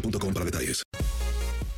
boostmobile.com para detalles.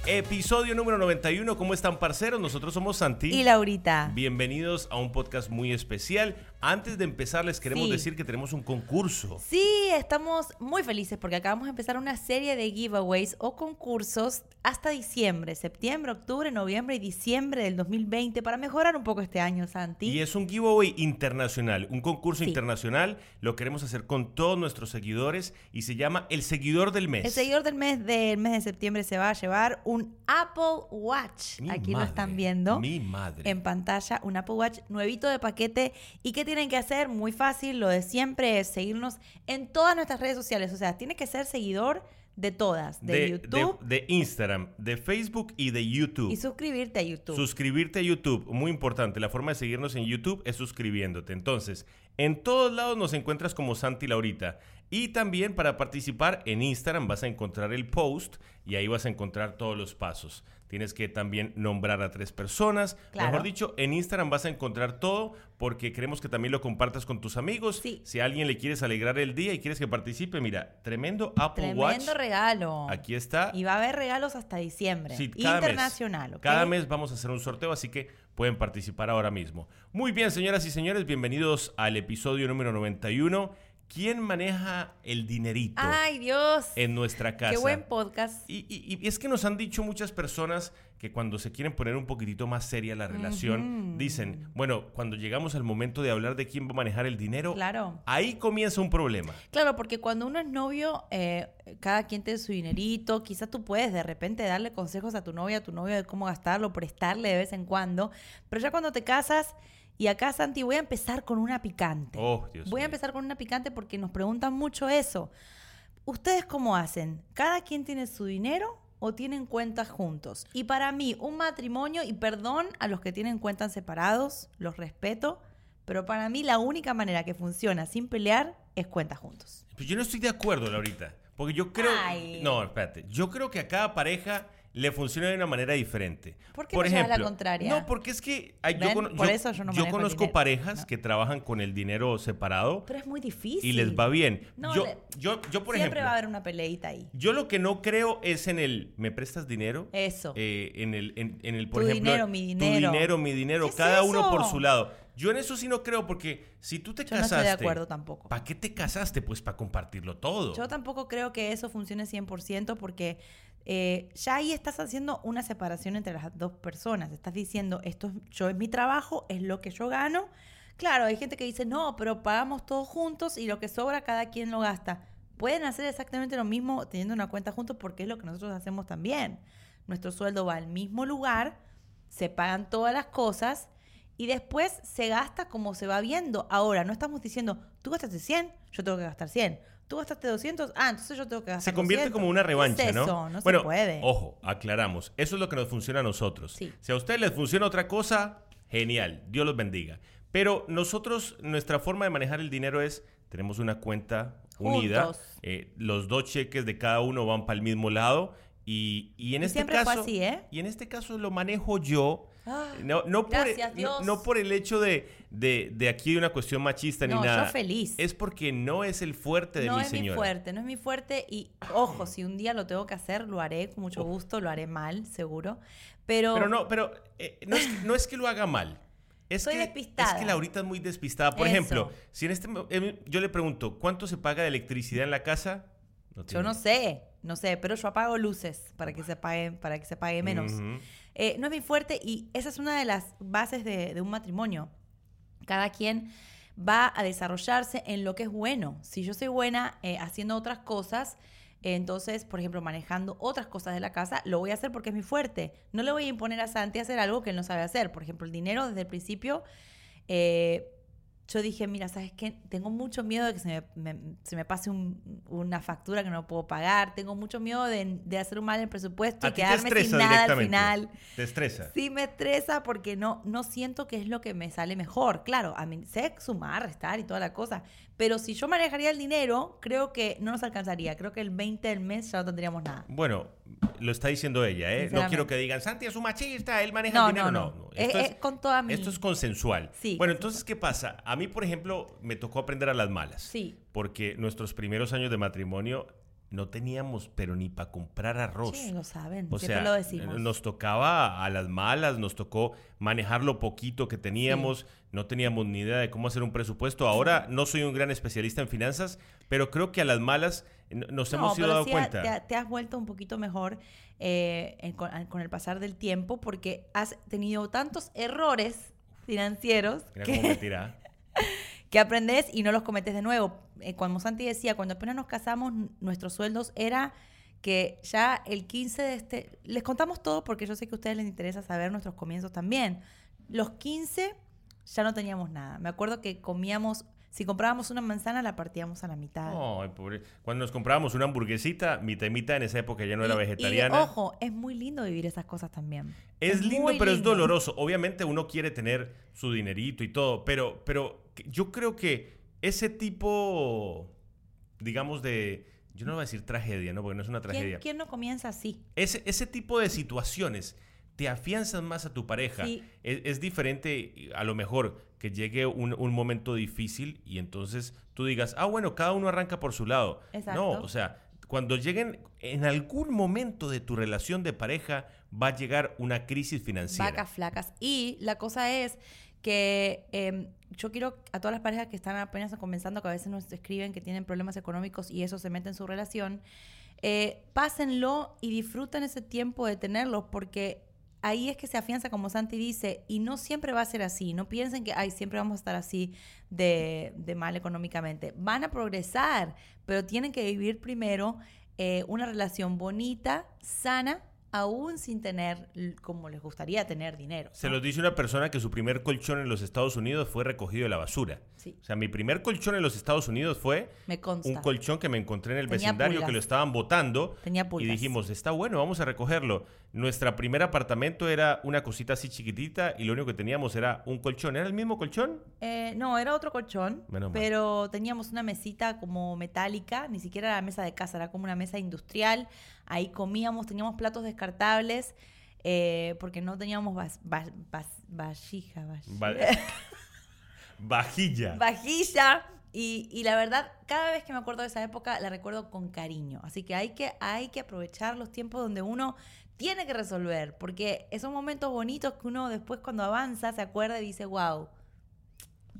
Episodio número 91. ¿Cómo están, parceros? Nosotros somos Santi. Y Laurita. Bienvenidos a un podcast muy especial. Antes de empezar, les queremos Sí. decir que tenemos un concurso. Sí, estamos muy felices porque acabamos de empezar una serie de giveaways o concursos hasta diciembre, septiembre, octubre, noviembre y diciembre del 2020 para mejorar un poco este año, Santi. Y es un giveaway internacional, un concurso Sí. internacional. Lo queremos hacer con todos nuestros seguidores y se llama El Seguidor del Mes. El seguidor del mes del mes de septiembre se va a llevar un Apple Watch. Mi Aquí lo madre, están viendo. mi madre. En pantalla, un Apple Watch nuevito de paquete. ¿Y qué tienen que hacer? Muy fácil, lo de siempre es seguirnos en todas nuestras redes sociales. O sea, tiene que ser seguidor de todas, de, YouTube de Instagram, de Facebook y de YouTube. y suscribirte a YouTube. Suscribirte a YouTube, muy importante. La forma de seguirnos en YouTube es suscribiéndote. Entonces, en todos lados nos encuentras como Santi Laurita. Y también para participar en Instagram vas a encontrar el post y ahí vas a encontrar todos los pasos. Tienes que también nombrar a tres personas. Claro. Mejor dicho, en Instagram vas a encontrar todo porque queremos que también lo compartas con tus amigos. Sí. Si a alguien le quieres alegrar el día y quieres que participe, mira, tremendo Apple Watch. Tremendo regalo. Aquí está. Y va a haber regalos hasta diciembre. Sí, cada Internacional. Cada mes vamos a hacer un sorteo, así que pueden participar ahora mismo. Muy bien, señoras y señores, bienvenidos al episodio número 91. ¿Quién maneja el dinerito Ay, Dios. en nuestra casa? Qué buen podcast. Y, y- y es que nos han dicho muchas personas que cuando se quieren poner un poquitito más seria la relación, dicen, bueno, cuando llegamos al momento de hablar de quién va a manejar el dinero, Claro. ahí comienza un problema. Claro, porque cuando uno es novio, eh, cada quien tiene su dinerito. Quizás tú puedes de repente darle consejos a tu novia, a tu novio de cómo gastarlo, prestarle de vez en cuando. Pero ya cuando te casas, y acá, Santi, voy a empezar con una picante. Oh, Dios voy a empezar con una picante porque nos preguntan mucho eso. ¿Ustedes cómo hacen? ¿Cada quien tiene su dinero o tienen cuentas juntos? Y para mí, un matrimonio, y perdón a los que tienen cuentas separados, los respeto, pero para mí la única manera que funciona sin pelear es cuentas juntos. Pues yo no estoy de acuerdo, Laurita. Porque yo creo. Ay. No, espérate. Yo creo que a cada pareja le funciona de una manera diferente. ¿Por qué me llevas la contraria? No, porque es que yo, Por eso no conozco dinero. parejas No. que trabajan con el dinero separado Pero es muy difícil. y les va bien. No, yo, le- yo, yo, por Siempre ejemplo. va a haber una peleita ahí. Yo lo que no creo es en el ¿me prestas dinero? Eso. Eh, en el en, en el por Tu ejemplo dinero, mi tu dinero. dinero, mi dinero, ¿Qué es cada uno por su lado. Yo en eso sí no creo porque si tú te Yo no casaste estoy de acuerdo tampoco. ¿Para qué te casaste? Pues para compartirlo todo. Yo tampoco creo que eso funcione 100% porque eh, ya ahí estás haciendo una separación entre las dos personas. Estás diciendo, esto es, yo es mi trabajo, es lo que yo gano. Claro, hay gente que dice, no, pero pagamos todos juntos y lo que sobra cada quien lo gasta. pueden hacer exactamente lo mismo teniendo una cuenta juntos porque es lo que nosotros hacemos también. Nuestro sueldo va al mismo lugar, se pagan todas las cosas y después se gasta como se va viendo. Ahora, no estamos diciendo, tú gastaste 100, yo tengo que gastar 100. Tú gastaste 200, ah, entonces yo tengo que gastar Se convierte 200. como una revancha, ¿Qué eso? No bueno, se puede. ojo, aclaramos. Eso es lo que nos funciona a nosotros. Sí. Si a ustedes les funciona otra cosa, genial. Dios los bendiga. Pero nosotros, nuestra forma de manejar el dinero es, tenemos una cuenta unida. Eh, los dos cheques de cada uno van para el mismo lado. Y, y en Y este siempre caso, fue así, ¿eh? y en este caso lo manejo yo. Ah, No, no, por, gracias, no- Dios. no por el hecho de, de, de aquí una cuestión machista No, ni yo nada. feliz. Es porque no es el fuerte de no mi es señora. mi fuerte, no es mi fuerte y ojo, si un día lo tengo que hacer, lo haré con mucho gusto, lo haré mal, seguro. Pero, Pero no, pero eh, no, es, no es que lo haga mal. Es Soy que, despistada. Es que Laurita es muy despistada. Por Eso. ejemplo, si en este em, yo le pregunto, ¿cuánto se paga de electricidad en la casa? No yo no sé, no sé, pero yo apago luces para que se pague, para que se pague menos. Eh, no es mi fuerte y esa es una de las bases de, de un matrimonio. Cada quien va a desarrollarse en lo que es bueno. Si yo soy buena eh, haciendo otras cosas, entonces, por ejemplo, manejando otras cosas de la casa, lo voy a hacer porque es mi fuerte. No le voy a imponer a Santi hacer algo que él no sabe hacer. Por ejemplo, el dinero desde el principio. eh, yo dije, mira, ¿sabes qué? Tengo mucho miedo de que se me, me- se me pase un- una factura que no puedo pagar. Tengo mucho miedo de, de hacer un mal en el presupuesto y te quedarme sin nada al final. Te estresa. Sí me estresa porque no, no siento que es lo que me sale mejor. Claro, a mí sé sumar, restar y toda la cosa. Pero si yo manejaría el dinero, creo que no nos alcanzaría. Creo que el 20 del mes ya no tendríamos nada. Bueno, lo está diciendo ella, ¿eh? No quiero que digan, Santi es un machista, él maneja No, el dinero. no, No, no. Es- Esto, es con toda mi- esto es consensual. Sí, Bueno, entonces, ¿qué pasa? A mí, por ejemplo, me tocó aprender a las malas. Sí. Porque nuestros primeros años de matrimonio no teníamos, pero ni para comprar arroz. Sí, lo saben. O Siempre sea, lo decimos. nos tocaba a las malas, nos tocó manejar lo poquito que teníamos, no teníamos ni idea de cómo hacer un presupuesto. Ahora no soy un gran especialista en finanzas, pero creo que a las malas nos No, hemos ido sí ha- cuenta. Te, ha- te has vuelto un poquito mejor eh, en- con, con el pasar del tiempo porque has tenido tantos errores financieros Mira que, cómo me tira. que aprendes y no los cometes de nuevo. Eh, cuando Santi decía, cuando apenas nos casamos, nuestros sueldos era que ya el 15 de este... Les contamos todo porque yo sé que a ustedes les interesa saber nuestros comienzos también. Los 15 ya no teníamos nada. Me acuerdo que comíamos... Si comprábamos una manzana, la partíamos a la mitad. Pobre. Cuando nos comprábamos una hamburguesita, mitad y mitad en esa época ya no era vegetariana. Y ojo, es muy lindo vivir esas cosas también. Es lindo, pero es doloroso. Obviamente uno quiere tener su dinerito y todo, pero, pero yo creo que ese tipo, digamos, de... Yo no voy a decir tragedia, ¿no? Porque no es una tragedia. ¿Quién, quién no comienza así? Ese, ese tipo de situaciones te afianzan más a tu pareja. Sí. Es, es diferente, a lo mejor, que llegue un, un momento difícil y entonces tú digas, ah, bueno, cada uno arranca por su lado. Exacto. No, o sea, cuando lleguen, en algún momento de tu relación de pareja, va a llegar una crisis financiera. Vacas flacas. Y la cosa es que eh, yo quiero a todas las parejas que están apenas comenzando, que a veces nos escriben que tienen problemas económicos y eso se mete en su relación, eh, pásenlo y disfruten ese tiempo de tenerlos porque ahí es que se afianza, como Santi dice, y no siempre va a ser así. No piensen que, ay, siempre vamos a estar así de, mal económicamente. Van a progresar, pero tienen que vivir primero eh, una relación bonita, sana, aún sin tener como les gustaría tener dinero. Se los dice una persona que su primer colchón en los Estados Unidos fue recogido de la basura. Sí. O sea, mi primer colchón en los Estados Unidos fue Me un colchón que me encontré en el Tenía vecindario pulgas. que lo estaban botando. Tenía Y dijimos, está bueno, vamos a recogerlo. Nuestra primer apartamento era una cosita así chiquitita y lo único que teníamos era un colchón. ¿Era el mismo colchón? Eh, no, era otro colchón, Menos mal. pero teníamos una mesita como metálica, ni siquiera era la mesa de casa, era como una mesa industrial. Ahí comíamos, teníamos platos descartables, eh, porque no teníamos vas- vas- vas- vajilla, vajilla. Va- Vajilla. vajilla. Y, y la verdad, cada vez que me acuerdo de esa época, la recuerdo con cariño. Así que hay que, hay que aprovechar los tiempos donde uno tiene que resolver, porque esos momentos bonitos que uno después cuando avanza se acuerda y dice, wow,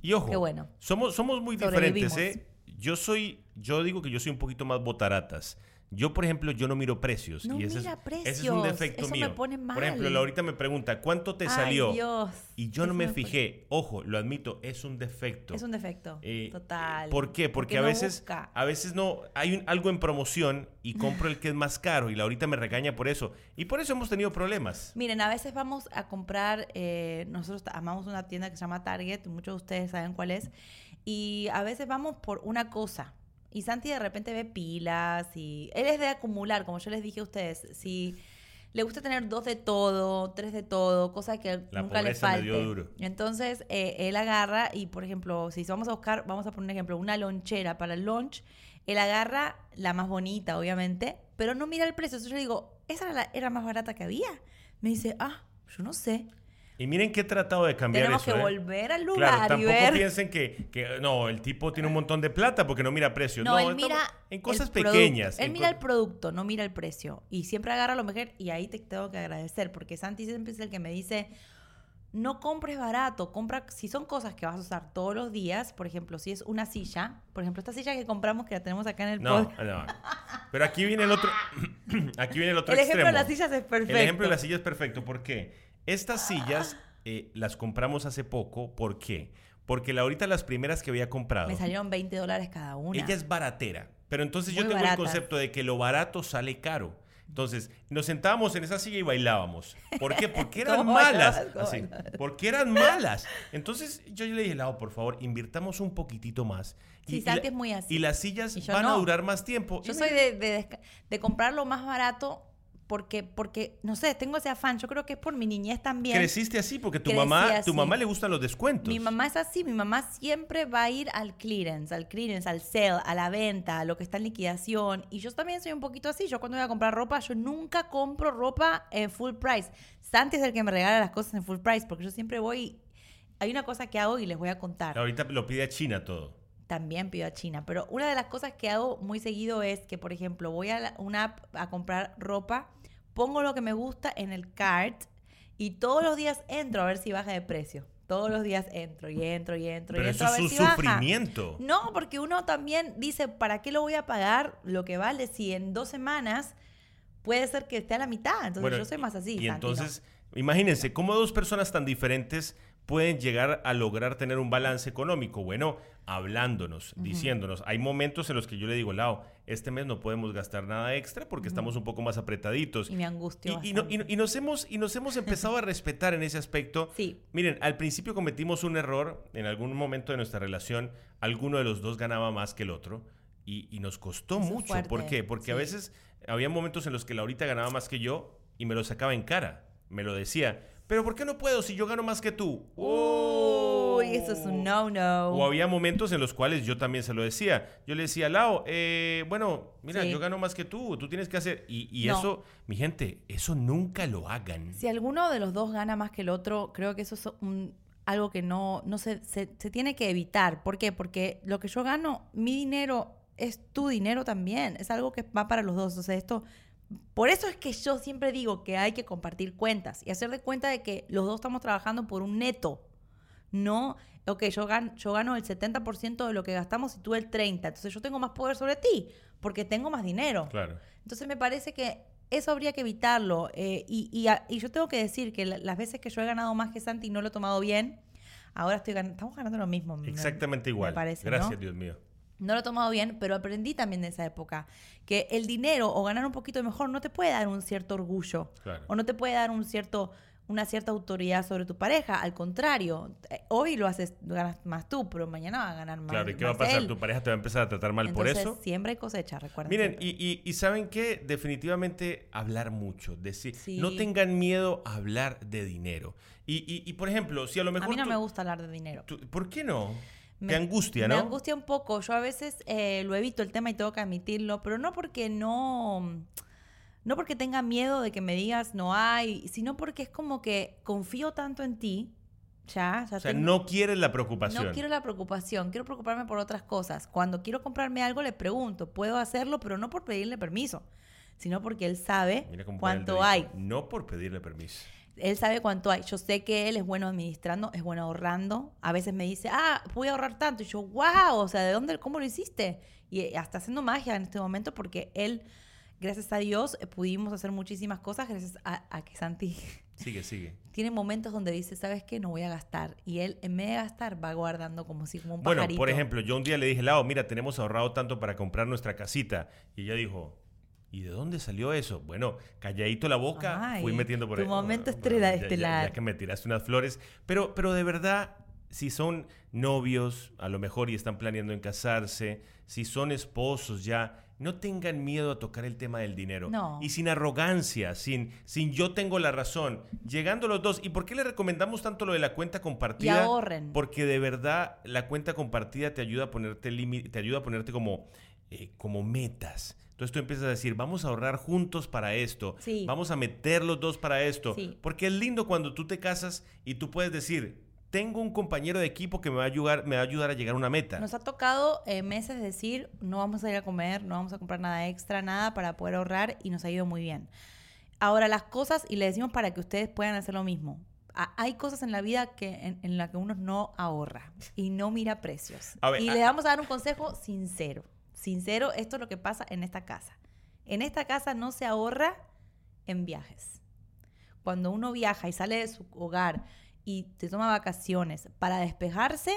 Y ojo, Qué bueno. somos, somos muy diferentes. ¿eh? Yo soy, yo digo que yo soy un poquito más botaratas. Yo, por ejemplo, yo no miro precios. No y ese mira es, ese es un precios, defecto eso me mío. Por ejemplo, mal. Laurita me pregunta, ¿cuánto te Ay, salió? Dios, Y yo no me fijé. Ojo, lo admito, es un defecto. Es un defecto. Eh, Total. ¿Por qué? Porque, a no veces busca. a veces no hay un- algo en promoción y compro el que es más caro y Laurita me regaña por eso. Y por eso hemos tenido problemas. Miren, a veces vamos a comprar, eh, nosotros amamos una tienda que se llama Target, muchos de ustedes saben cuál es, y a veces vamos por una cosa. Y Santi de repente ve pilas y él es de acumular, como yo les dije a ustedes, si le gusta tener dos de todo, tres de todo, cosa que La nunca le me falte. dio duro. Entonces, eh, él agarra y, por ejemplo, si vamos a buscar, vamos a poner un ejemplo, una lonchera para el lunch, él agarra la más bonita, obviamente, pero no mira el precio. Entonces yo le digo, ¿esa era la era más barata que había? Me dice, ah, yo no sé. Y miren que he tratado de cambiar Tenemos eso. que ¿eh? volver al Claro, lugar y tampoco ver. piensen que, que, no, el tipo tiene un montón de plata porque no mira precios. No, No, él estamos mira en el cosas producto. pequeñas. Él mira el producto, no mira el precio. Y siempre agarra lo mejor. Y ahí te tengo que agradecer, porque Santi siempre es el que me dice, no compres barato, compra, si son cosas que vas a usar todos los días, por ejemplo, si es una silla, por ejemplo, esta silla que compramos que la tenemos acá en el No, podcast. no. Pero aquí viene el otro, aquí viene el otro El ejemplo de las sillas es perfecto. El ejemplo de las sillas es perfecto. ¿Por qué? Estas sillas eh, las compramos hace poco. ¿Por qué? Porque la, ahorita las primeras que había comprado, Me salieron 20 dólares cada una. ella es baratera. Pero entonces yo tengo el concepto de que lo barato sale caro. Entonces, nos sentábamos en esa silla y bailábamos. ¿Por qué? Porque eran ¿Cómo malas. Así, bailabas? porque eran malas. Entonces, yo le dije, Lau, por favor, invirtamos un poquitito más. Sí, y, Santi la- es muy así. y las sillas Y van a durar más tiempo. Yo Y soy de, de comprar lo más barato porque, porque, no sé, tengo ese afán. Yo creo que es por mi niñez también. Creciste así porque tu Crecí mamá, tu mamá le gustan los descuentos. Mi mamá es así, mi mamá siempre va a ir al clearance, al clearance, al sale, a la venta, a lo que está en liquidación. Y yo también soy un poquito así. Yo cuando voy a comprar ropa, yo nunca compro ropa en full price. Santi es el que me regala las cosas en full price, porque yo siempre voy. Hay una cosa que hago y les voy a contar. Ahorita lo pide a China todo. También pido a China. Pero una de las cosas que hago muy seguido es que, por ejemplo, voy a una app a comprar ropa, pongo lo que me gusta en el cart y todos los días entro a ver si baja de precio. Todos los días entro y entro y entro Pero y eso entro a es un si baja. sufrimiento. No, porque uno también dice, ¿para qué lo voy a pagar lo que vale si en dos semanas puede ser que esté a la mitad? Entonces Bueno, yo soy más así. Y ¿no? entonces, imagínense, ¿cómo dos personas tan diferentes pueden llegar a lograr tener un balance económico? Bueno, hablándonos, diciéndonos. Hay momentos en los que yo le digo, Lao, este mes no podemos gastar nada extra porque estamos un poco más apretaditos. Y me angustio Y, y no- y no- bastante. y nos hemos, y nos hemos empezado a respetar en ese aspecto. Sí. Miren, al principio cometimos un error. En algún momento de nuestra relación, alguno de los dos ganaba más que el otro. Y, nos costó Eso mucho. ¿Por qué? Porque a veces había momentos en los que Laurita ganaba más que yo y me lo sacaba en cara. Me lo decía. Pero ¿por qué no puedo si yo gano más que tú? Uy, eso es un no-no. O había momentos en los cuales yo también se lo decía. Yo le decía, Lao, eh, bueno, mira, Sí. yo gano más que tú, tú tienes que hacer. Y, y No. eso, mi gente, eso nunca lo hagan. Si alguno de los dos gana más que el otro, creo que eso es un- algo que no, no se, se, se tiene que evitar. ¿Por qué? Porque lo que yo gano, mi dinero, es tu dinero también. Es algo que va para los dos. O sea, esto. Por eso es que yo siempre digo que hay que compartir cuentas y hacer de cuenta de que los dos estamos trabajando por un neto. No, ok, yo gano, yo gano el 70% de lo que gastamos y tú el 30%. Entonces yo tengo más poder sobre ti porque tengo más dinero. Claro. Entonces me parece que eso habría que evitarlo. eh, y, y a- y yo tengo que decir que la- las veces que yo he ganado más que Santi y no lo he tomado bien, ahora estoy ganando, estamos ganando lo mismo. me- Exactamente igual. Me parece, ¿no? Gracias, Dios mío. No lo he tomado bien, pero aprendí también de esa época que el dinero o ganar un poquito mejor no te puede dar un cierto orgullo Claro. o no te puede dar un cierto una cierta autoridad sobre tu pareja, al contrario, eh, hoy lo haces ganas más tú, pero mañana va a ganar más. Claro, ¿y qué va a pasar? él. Tu pareja te va a empezar a tratar mal por eso. Siempre hay cosecha, recuerden. Miren, y, y- y ¿saben qué? Definitivamente hablar mucho. Decir, Sí. no tengan miedo a hablar de dinero. Y, y- y, por ejemplo, si a lo mejor. a mí no tú- me gusta hablar de dinero. tú- ¿Por qué no? Me- Te angustia, ¿no? Me angustia un poco. Yo a veces eh, lo evito el tema y tengo que admitirlo, pero no porque no. No porque tenga miedo de que me digas no hay, sino porque es como que confío tanto en ti. Ya, ya o sea, tengo- no quieres la preocupación. no quiero la preocupación, quiero preocuparme por otras cosas. Cuando quiero comprarme algo le pregunto, puedo hacerlo, pero no por pedirle permiso, sino porque él sabe cuánto hay. No por pedirle permiso. Él sabe cuánto hay. Yo sé que él es bueno administrando, es bueno ahorrando. A veces me dice, ah, voy a ahorrar tanto. Y yo, wow, o sea, ¿de dónde, cómo lo hiciste? Y eh, hasta haciendo magia en este momento porque él gracias a Dios eh, pudimos hacer muchísimas cosas gracias a, a que Santi Sigue, sigue. tiene momentos donde dice, ¿sabes qué? No voy a gastar. Y él, en vez de gastar, va guardando como si como un Bueno, pajarito. por ejemplo, yo un día le dije, Lau, mira, tenemos ahorrado tanto para comprar nuestra casita. Y ella dijo, ¿y de dónde salió eso? Bueno, calladito la boca, Ay, fui metiendo por tu ahí. momento Bueno, estrella ya- ya- estelar. Ya, que me tiraste unas flores. Pero, pero de verdad, si son novios, a lo mejor y están planeando en casarse, si son esposos ya, no tengan miedo a tocar el tema del dinero. No. Y sin arrogancia, sin, sin yo tengo la razón. Llegando los dos. ¿Y por qué le recomendamos tanto lo de la cuenta compartida? ahorren. Porque de verdad la cuenta compartida te ayuda a ponerte límite, te ayuda a ponerte como, eh, como metas. Entonces tú empiezas a decir, vamos a ahorrar juntos para esto, Sí. vamos a meter los dos para esto. Sí. Porque es lindo cuando tú te casas y tú puedes decir, tengo un compañero de equipo que me va a ayudar, me va a ayudar a llegar a una meta. Nos ha tocado eh, meses decir, no vamos a ir a comer, no vamos a comprar nada extra, nada para poder ahorrar y nos ha ido muy bien. Ahora las cosas, y le decimos para que ustedes puedan hacer lo mismo. Hay cosas en la vida que en, en la que uno no ahorra y no mira precios. Ver, y a- le vamos a dar un consejo sincero. Sincero, esto es lo que pasa en esta casa. En esta casa no se ahorra en viajes. Cuando uno viaja y sale de su hogar y te toma vacaciones para despejarse,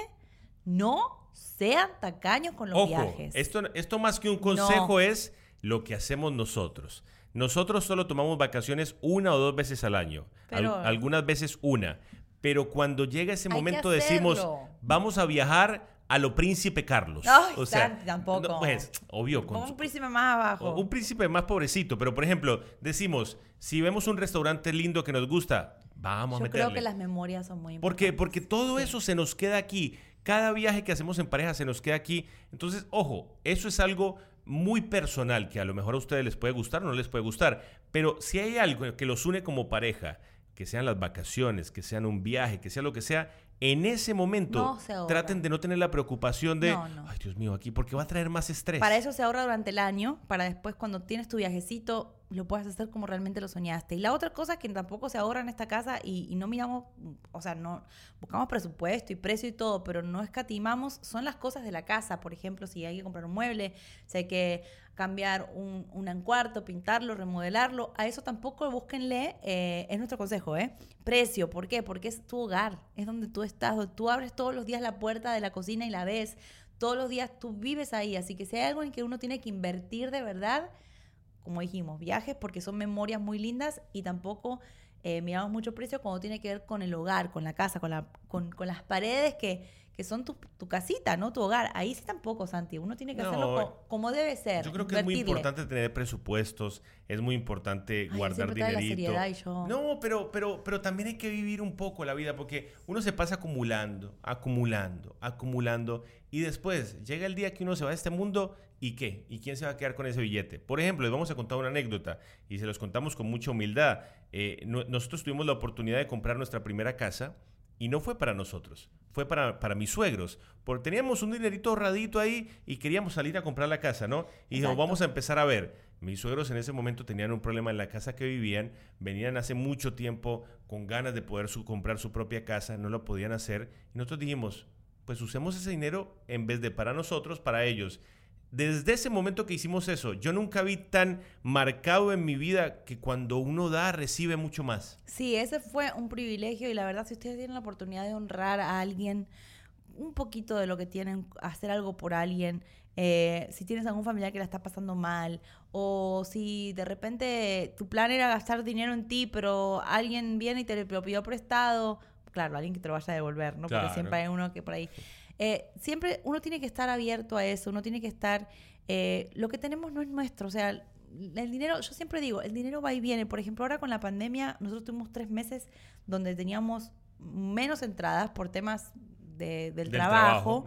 no sean tacaños con los Ojo, viajes. esto, esto más que un consejo es lo que hacemos nosotros. Nosotros solo tomamos vacaciones una o dos veces al año, al- algunas veces una. Pero cuando llega ese momento decimos, vamos a viajar a lo príncipe Carlos. Ay, o sea, tampoco. no, pues, obvio, con un príncipe más abajo. un príncipe más pobrecito, pero por ejemplo, decimos, si vemos un restaurante lindo que nos gusta, vamos Yo a meterle. creo que las memorias son muy ¿Por qué? importantes. Porque todo eso se nos queda aquí. Cada viaje que hacemos en pareja se nos queda aquí. Entonces, ojo, eso es algo muy personal que a lo mejor a ustedes les puede gustar o no les puede gustar. Pero si hay algo que los une como pareja, que sean las vacaciones, que sean un viaje, que sea lo que sea, en ese momento No traten de no tener la preocupación de, No, no. ay Dios mío, aquí, porque va a traer más estrés. Para eso se ahorra durante el año, para después cuando tienes tu viajecito lo puedas hacer como realmente lo soñaste. Y la otra cosa que tampoco se ahorra en esta casa y, y no miramos, o sea, no buscamos presupuesto y precio y todo, pero no escatimamos, son las cosas de la casa. Por ejemplo, si hay que comprar un mueble, si hay que cambiar un, un cuarto, pintarlo, remodelarlo, a eso tampoco búsquenle, eh, es nuestro consejo, ¿eh? Precio, ¿por qué? Porque es tu hogar, es donde tú estás, donde tú abres todos los días la puerta de la cocina y la ves, todos los días tú vives ahí, así que si hay algo en que uno tiene que invertir de verdad, como dijimos, viajes porque son memorias muy lindas y tampoco eh, miramos mucho precio cuando tiene que ver con el hogar, con la casa, con, la, con, con las paredes que, que son tu, tu casita, ¿no? Tu hogar. Ahí sí tampoco, Santi. Uno tiene que No, hacerlo co- como debe ser. Yo creo que es muy importante tener presupuestos, es muy importante Ay, guardar la dinerito. y yo- No, pero, pero, pero también hay que vivir un poco la vida porque uno se pasa acumulando, acumulando, acumulando y después llega el día que uno se va de este mundo y qué, y quién se va a quedar con ese billete. Por ejemplo, les vamos a contar una anécdota y se los contamos con mucha humildad. Eh, no- nosotros tuvimos la oportunidad de comprar nuestra primera casa. Y no fue para nosotros, fue para, para mis suegros. Porque teníamos un dinerito ahorradito ahí y queríamos salir a comprar la casa, ¿no? Y dijimos, vamos a empezar a ver. Mis suegros en ese momento tenían un problema en la casa que vivían, venían hace mucho tiempo con ganas de poder su- comprar su propia casa, no lo podían hacer. Y nosotros dijimos, pues usemos ese dinero en vez de para nosotros, para ellos. Desde ese momento que hicimos eso, yo nunca vi tan marcado en mi vida que cuando uno da, recibe mucho más. Sí, ese fue un privilegio y la verdad, si ustedes tienen la oportunidad de honrar a alguien, un poquito de lo que tienen, hacer algo por alguien, eh, si tienes algún familiar que la está pasando mal, o si de repente tu plan era gastar dinero en ti, pero alguien viene y te lo pidió prestado, claro, alguien que te lo vaya a devolver, ¿no? Claro. Porque siempre hay uno que por ahí... Eh, siempre uno tiene que estar abierto a eso, uno tiene que estar... eh, lo que tenemos no es nuestro, o sea, el dinero, yo siempre digo, el dinero va y viene. Por ejemplo, ahora con la pandemia, nosotros tuvimos tres meses donde teníamos menos entradas por temas de- del, Del trabajo.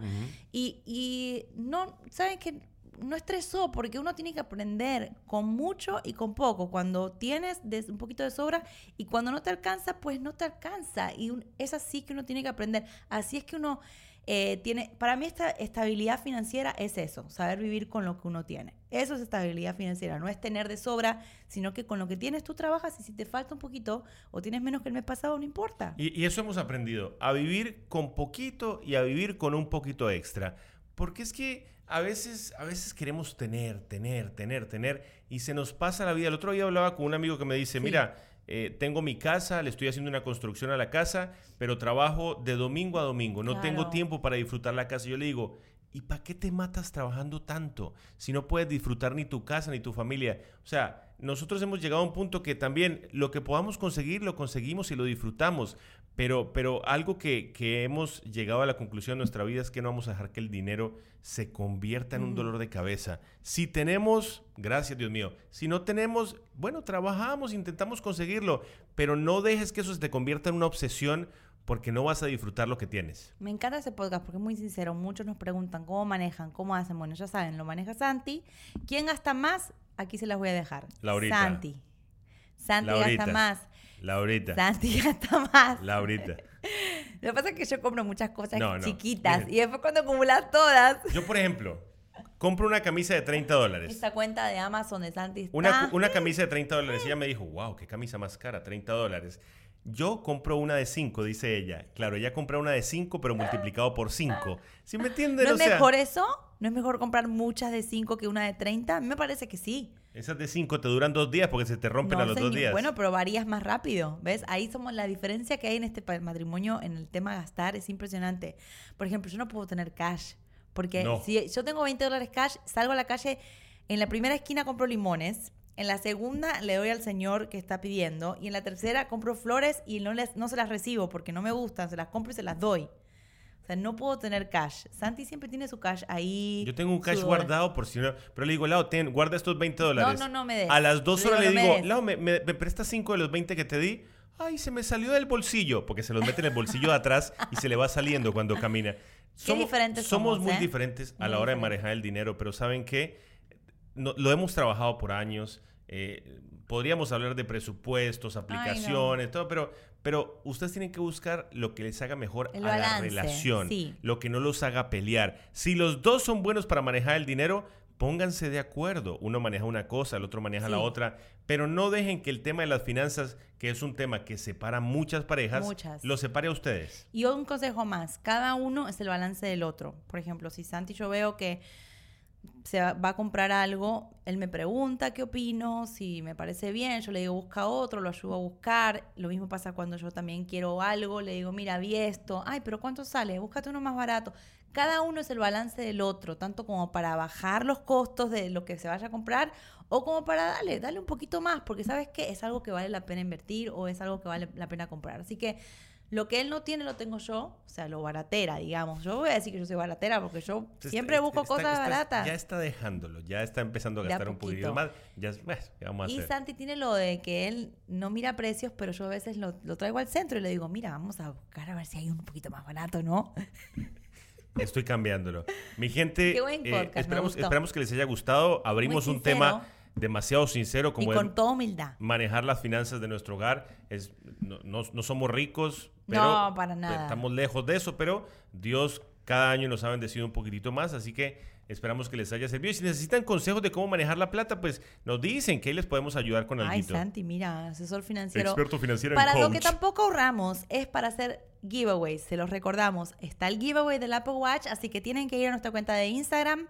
Y, y no, ¿saben qué? No estresó porque uno tiene que aprender con mucho y con poco. Cuando tienes des- un poquito de sobra y cuando no te alcanza, pues no te alcanza. Y un- es así que uno tiene que aprender. Así es que uno eh, tiene, para mí esta estabilidad financiera es eso, saber vivir con lo que uno tiene. Eso es estabilidad financiera, no es tener de sobra, sino que con lo que tienes tú trabajas y si te falta un poquito o tienes menos que el mes pasado, no importa. Y, y eso hemos aprendido, a vivir con poquito y a vivir con un poquito extra. Porque es que a veces, a veces queremos tener, tener, tener, tener, y se nos pasa la vida. El otro día hablaba con un amigo que me dice, mira, eh, tengo mi casa, le estoy haciendo una construcción a la casa, pero trabajo de domingo a domingo, no tengo tiempo para disfrutar la casa. Yo le digo, ¿y para qué te matas trabajando tanto si no puedes disfrutar ni tu casa ni tu familia? O sea, nosotros hemos llegado a un punto que también lo que podamos conseguir lo conseguimos y lo disfrutamos, pero, pero algo que, que hemos llegado a la conclusión de nuestra vida es que no vamos a dejar que el dinero se convierta en un dolor de cabeza. Si tenemos, gracias Dios mío, si no tenemos, bueno, trabajamos, intentamos conseguirlo, pero no dejes que eso se te convierta en una obsesión porque no vas a disfrutar lo que tienes. Me encanta ese podcast porque es muy sincero. Muchos nos preguntan cómo manejan, cómo hacen. Bueno, ya saben, lo maneja Santi. ¿Quién gasta más? Aquí se las voy a dejar. Laurita. Santi. Santi Laurita. gasta más. Laurita. Santi gasta más. Laurita. Lo que pasa es que yo compro muchas cosas No, no. chiquitas Miren. y después cuando acumulas todas, Yo, por ejemplo, compro una camisa de 30 dólares. esta cuenta de Amazon de Santi está... Una, una camisa de 30 dólares. Ella me dijo, wow, qué camisa más cara, 30 dólares. Yo compro una de 5, dice ella. Claro, ella compra una de 5, pero multiplicado por 5. ¿Sí me entienden? ¿No O es sea, mejor eso? ¿No es mejor comprar muchas de 5 que una de 30? A mí me parece que sí. Esas de 5 te duran dos días porque se te rompen No, a los dos días. Bueno, pero varías más rápido, ¿ves? Ahí somos la diferencia que hay en este matrimonio en el tema gastar es impresionante. Por ejemplo, yo no puedo tener cash, porque No. si yo tengo 20 dólares cash, salgo a la calle, en la primera esquina compro limones, en la segunda le doy al señor que está pidiendo y en la tercera compro flores y no, les, no se las recibo porque no me gustan, se las compro y se las doy. O sea, no puedo tener cash. Santi siempre tiene su cash ahí. Yo tengo un cash guardado por si no. Pero le digo, Lau, ten, guarda estos 20 dólares. no, no me des. A las dos Le horas le digo, no me. Lau, ¿me, me, me prestas 5 de los 20 que te di? Ay, se me salió del bolsillo. Porque se los mete en el bolsillo de atrás y se le va saliendo cuando camina. diferentes somos, somos, muy ¿eh? diferentes a Muy la hora de manejar el dinero, pero ¿saben qué? No- lo hemos trabajado por años. Eh, podríamos hablar de presupuestos, aplicaciones, todo, pero, pero ustedes tienen que buscar lo que les haga mejor El a la relación sí. lo que no los haga pelear. Si los dos son buenos para manejar el dinero, pónganse de acuerdo. Uno maneja una cosa, el otro maneja la otra, pero no dejen que el tema de las finanzas, que es un tema que separa muchas parejas, Muchas. lo separe a ustedes. Y un consejo más, cada uno es el balance del otro. Por ejemplo, si Santi yo veo que se va a comprar algo, él me pregunta qué opino, si me parece bien, yo le digo busca otro, lo ayudo a buscar. Lo mismo pasa cuando yo también quiero algo, le digo mira, vi esto, ay, pero ¿cuánto sale? Búscate uno más barato. Cada uno es el balance del otro, tanto como para bajar los costos de lo que se vaya a comprar o como para darle, darle un poquito más, porque sabes que es algo que vale la pena invertir o es algo que vale la pena comprar. Así que lo que él no tiene lo tengo yo, o sea, lo baratera, digamos. Yo voy a decir que yo soy baratera porque yo siempre busco está- cosas está- baratas. Ya está dejándolo, ya está empezando a gastar un poquito más. Ya, ¿qué vamos a Y hacer? Santi tiene lo de que él no mira precios, pero yo a veces lo, lo traigo al centro y le digo, mira, vamos a buscar a ver si hay un poquito más barato, ¿no? Estoy cambiándolo. Mi gente, Qué buen eh, podcast, esperamos, esperamos que les haya gustado. Abrimos un tema demasiado sincero Y como es con toda humildad. manejar las finanzas de nuestro hogar. Es, no, no- no somos ricos, pero No, para nada. estamos lejos de eso, pero Dios cada año nos ha bendecido un poquitito más, así que esperamos que les haya servido. Y si necesitan consejos de cómo manejar la plata, pues nos dicen que ahí les podemos ayudar con algo. Ay, Santi, mira, asesor financiero. Experto financiero en Para lo que tampoco ahorramos es para hacer giveaways. Se los recordamos. Está el giveaway del Apple Watch, así que tienen que ir a nuestra cuenta de Instagram,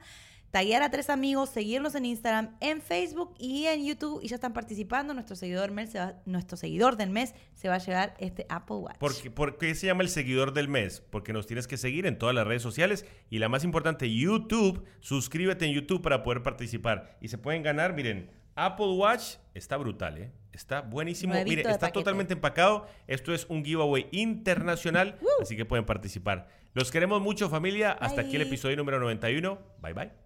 taguear a tres amigos, seguirnos en Instagram, en Facebook y en YouTube y ya están participando. Nuestro seguidor, mes se va- nuestro seguidor del mes se va a llevar este Apple Watch. ¿Por qué, por qué se llama el seguidor del mes? Porque nos tienes que seguir en todas las redes sociales y la más importante, YouTube. Suscríbete en YouTube para poder participar. Y se pueden ganar, miren, Apple Watch está brutal, ¿eh? Está buenísimo. Nuevito Mire, está paquete. totalmente empacado. Esto es un giveaway internacional, así que pueden participar. Los queremos mucho, familia. Hasta aquí el episodio número 91. Bye, bye.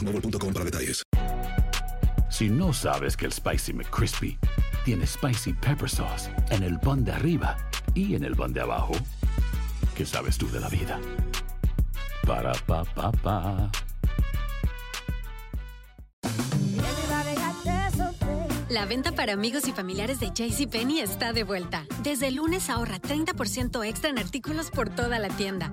boostmobile.com para detalles. Si no sabes que el Spicy McCrispy tiene Spicy Pepper Sauce en el pan de arriba y en el pan de abajo, ¿qué sabes tú de la vida? Para, pa, pa, pa. La venta para amigos y familiares de JCPenney está de vuelta. Desde el lunes ahorra 30% extra en artículos por toda la tienda.